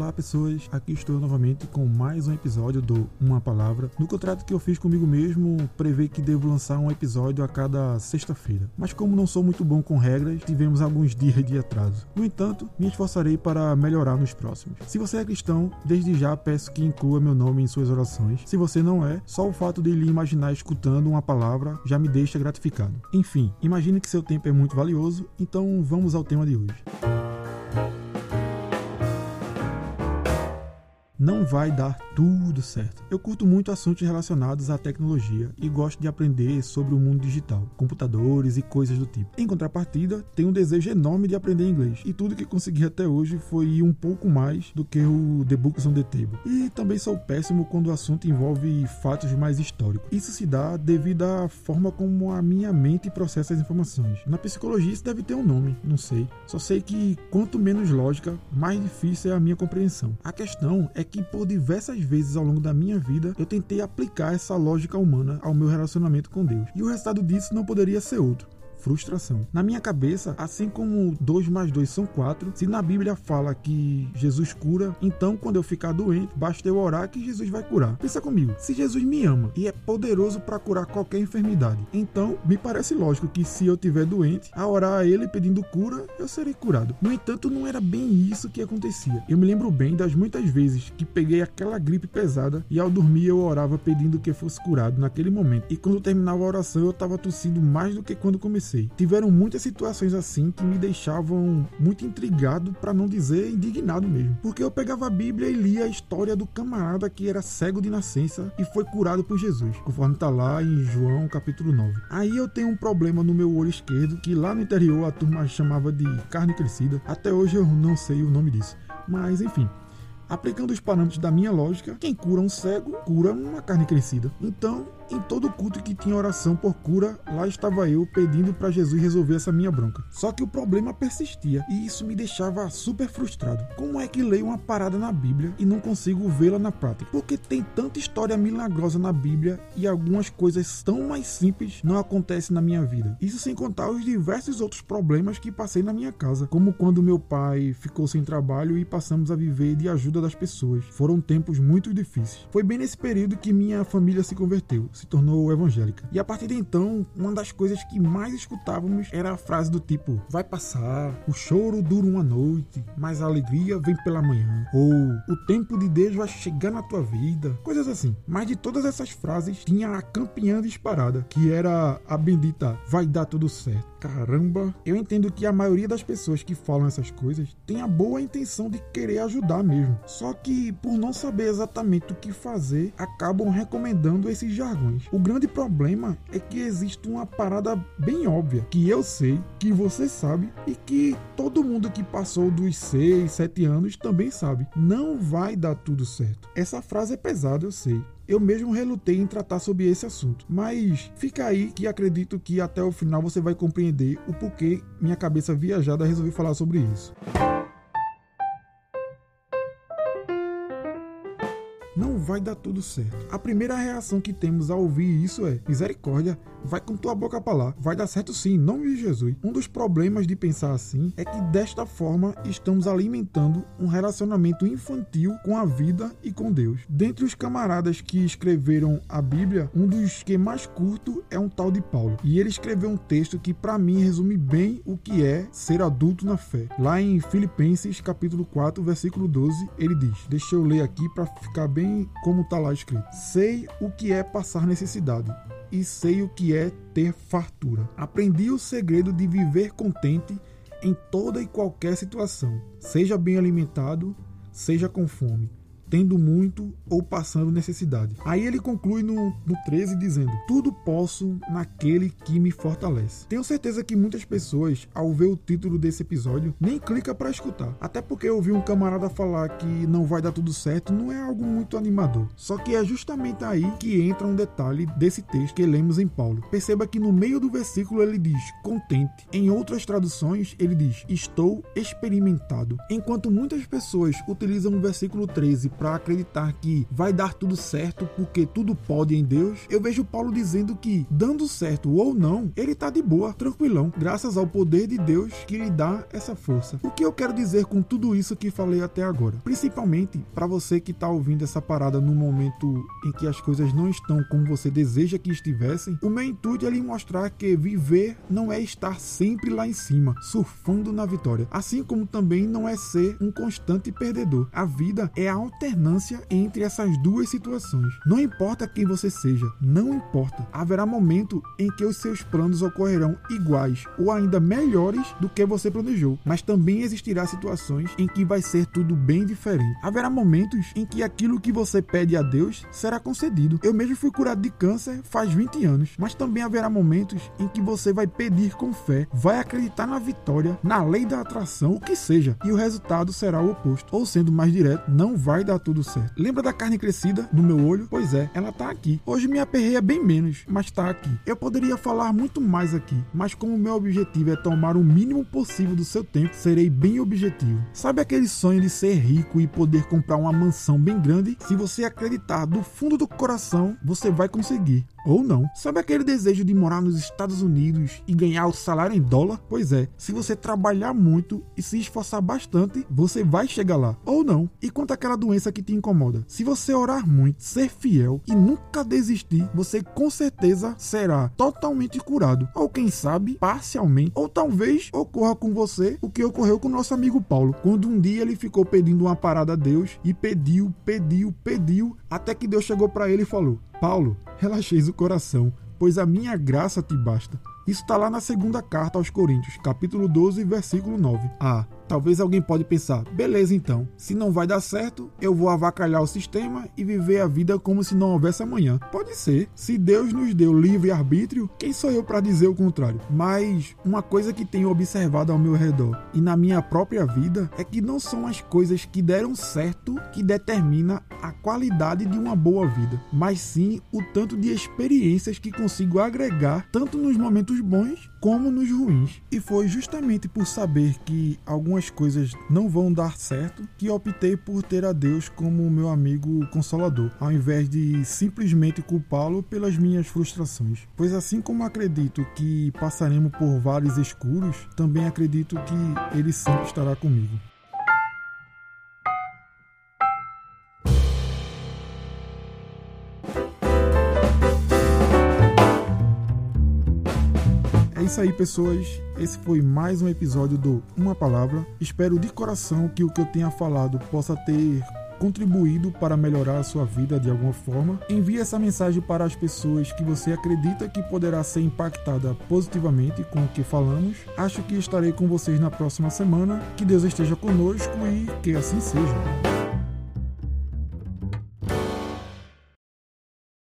Olá pessoas, aqui estou novamente com mais um episódio do Uma Palavra. No contrato que eu fiz comigo mesmo, prevê que devo lançar um episódio a cada sexta-feira. Mas como não sou muito bom com regras, tivemos alguns dias de atraso. No entanto, me esforçarei para melhorar nos próximos. Se você é cristão, desde já peço que inclua meu nome em suas orações. Se você não é, só o fato de lhe imaginar escutando uma palavra já me deixa gratificado. Enfim, imagine que seu tempo é muito valioso, então vamos ao tema de hoje. Não vai dar tudo certo. Eu curto muito assuntos relacionados à tecnologia e gosto de aprender sobre o mundo digital, computadores e coisas do tipo. Em contrapartida, tenho um desejo enorme de aprender inglês e tudo que consegui até hoje foi um pouco mais do que o The Books on the Table. E também sou péssimo quando o assunto envolve fatos mais históricos. Isso se dá devido à forma como a minha mente processa as informações. Na psicologia isso deve ter um nome, não sei. Só sei que quanto menos lógica, mais difícil é a minha compreensão. A questão é que por diversas vezes ao longo da minha vida eu tentei aplicar essa lógica humana ao meu relacionamento com Deus. E o resultado disso não poderia ser outro frustração. Na minha cabeça, assim como 2 mais 2 são 4, se na Bíblia fala que Jesus cura, então quando eu ficar doente, basta eu orar que Jesus vai curar. Pensa comigo, se Jesus me ama e é poderoso para curar qualquer enfermidade, então me parece lógico que se eu tiver doente, a orar a ele pedindo cura, eu serei curado. No entanto, não era bem isso que acontecia. Eu me lembro bem das muitas vezes que peguei aquela gripe pesada e ao dormir eu orava pedindo que fosse curado naquele momento. E quando terminava a oração, eu estava tossindo mais do que quando comecei Tiveram muitas situações assim que me deixavam muito intrigado, para não dizer indignado mesmo. Porque eu pegava a Bíblia e lia a história do camarada que era cego de nascença e foi curado por Jesus, conforme está lá em João capítulo 9. Aí eu tenho um problema no meu olho esquerdo, que lá no interior a turma chamava de carne crescida. Até hoje eu não sei o nome disso. Mas enfim, Aplicando os parâmetros da minha lógica, quem cura um cego, cura uma carne crescida. Então, em todo culto que tinha oração por cura, lá estava eu pedindo para Jesus resolver essa minha bronca. Só que o problema persistia e isso me deixava super frustrado. Como é que leio uma parada na Bíblia e não consigo vê-la na prática? Porque tem tanta história milagrosa na Bíblia e algumas coisas tão mais simples não acontecem na minha vida. Isso sem contar os diversos outros problemas que passei na minha casa, como quando meu pai ficou sem trabalho e passamos a viver de ajuda das pessoas. Foram tempos muito difíceis. Foi bem nesse período que minha família se converteu, se tornou evangélica. E a partir de então, uma das coisas que mais escutávamos era a frase do tipo: vai passar, o choro dura uma noite, mas a alegria vem pela manhã. Ou o tempo de Deus vai chegar na tua vida. Coisas assim. Mas de todas essas frases, tinha a campeã disparada, que era a bendita vai dar tudo certo. Caramba, eu entendo que a maioria das pessoas que falam essas coisas tem a boa intenção de querer ajudar mesmo. Só que, por não saber exatamente o que fazer, acabam recomendando esses jargões. O grande problema é que existe uma parada bem óbvia, que eu sei, que você sabe e que todo mundo que passou dos 6, 7 anos também sabe. Não vai dar tudo certo. Essa frase é pesada, eu sei. Eu mesmo relutei em tratar sobre esse assunto, mas fica aí que acredito que até o final você vai compreender o porquê minha cabeça viajada resolveu falar sobre isso. Vai dar tudo certo. A primeira reação que temos ao ouvir isso é: misericórdia, vai com tua boca para lá, vai dar certo sim, em nome de Jesus. Um dos problemas de pensar assim é que desta forma estamos alimentando um relacionamento infantil com a vida e com Deus. Dentre os camaradas que escreveram a Bíblia, um dos que mais curto é um tal de Paulo. E ele escreveu um texto que para mim resume bem o que é ser adulto na fé. Lá em Filipenses capítulo 4, versículo 12, ele diz: Deixa eu ler aqui para ficar bem como está lá escrito. Sei o que é passar necessidade e sei o que é ter fartura. Aprendi o segredo de viver contente em toda e qualquer situação, seja bem alimentado, seja com fome tendo muito ou passando necessidade. Aí ele conclui no, no 13 dizendo: Tudo posso naquele que me fortalece. Tenho certeza que muitas pessoas, ao ver o título desse episódio, nem clica para escutar. Até porque eu ouvi um camarada falar que não vai dar tudo certo, não é algo muito animador. Só que é justamente aí que entra um detalhe desse texto que lemos em Paulo. Perceba que no meio do versículo ele diz contente. Em outras traduções, ele diz estou experimentado. Enquanto muitas pessoas utilizam o versículo 13 para acreditar que vai dar tudo certo porque tudo pode em Deus, eu vejo Paulo dizendo que dando certo ou não, ele tá de boa, tranquilão, graças ao poder de Deus que lhe dá essa força. O que eu quero dizer com tudo isso que falei até agora? Principalmente para você que tá ouvindo essa parada no momento em que as coisas não estão como você deseja que estivessem, o meu intuito é lhe mostrar que viver não é estar sempre lá em cima, surfando na vitória, assim como também não é ser um constante perdedor. A vida é a alternância entre essas duas situações. Não importa quem você seja, não importa. Haverá momento em que os seus planos ocorrerão iguais ou ainda melhores do que você planejou, mas também existirá situações em que vai ser tudo bem diferente. Haverá momentos em que aquilo que você pede a Deus será concedido. Eu mesmo fui curado de câncer faz 20 anos, mas também haverá momentos em que você vai pedir com fé, vai acreditar na vitória, na lei da atração, o que seja, e o resultado será o oposto. Ou sendo mais direto, não vai dar tudo certo. Lembra da carne crescida no meu olho? Pois é, ela tá aqui. Hoje me aperreia bem menos, mas tá aqui. Eu poderia falar muito mais aqui, mas como meu objetivo é tomar o mínimo possível do seu tempo, serei bem objetivo. Sabe aquele sonho de ser rico e poder comprar uma mansão bem grande? Se você acreditar do fundo do coração, você vai conseguir. Ou não. Sabe aquele desejo de morar nos Estados Unidos e ganhar o salário em dólar? Pois é, se você trabalhar muito e se esforçar bastante, você vai chegar lá. Ou não. E quanto àquela doença que te incomoda? Se você orar muito, ser fiel e nunca desistir, você com certeza será totalmente curado. Ou quem sabe, parcialmente. Ou talvez ocorra com você o que ocorreu com nosso amigo Paulo, quando um dia ele ficou pedindo uma parada a Deus e pediu, pediu, pediu, até que Deus chegou para ele e falou: Paulo, relaxeis o coração, pois a minha graça te basta. Isso está lá na segunda carta aos Coríntios, capítulo 12, versículo 9. Ah, Talvez alguém pode pensar, beleza então, se não vai dar certo, eu vou avacalhar o sistema e viver a vida como se não houvesse amanhã. Pode ser, se Deus nos deu livre arbítrio, quem sou eu para dizer o contrário? Mas uma coisa que tenho observado ao meu redor e na minha própria vida é que não são as coisas que deram certo que determina a qualidade de uma boa vida, mas sim o tanto de experiências que consigo agregar tanto nos momentos bons como nos ruins. E foi justamente por saber que algumas coisas não vão dar certo que optei por ter a Deus como meu amigo consolador, ao invés de simplesmente culpá-lo pelas minhas frustrações. Pois assim como acredito que passaremos por vales escuros, também acredito que ele sempre estará comigo. Isso aí, pessoas. Esse foi mais um episódio do Uma Palavra. Espero de coração que o que eu tenha falado possa ter contribuído para melhorar a sua vida de alguma forma. Envie essa mensagem para as pessoas que você acredita que poderá ser impactada positivamente com o que falamos. Acho que estarei com vocês na próxima semana. Que Deus esteja conosco e que assim seja.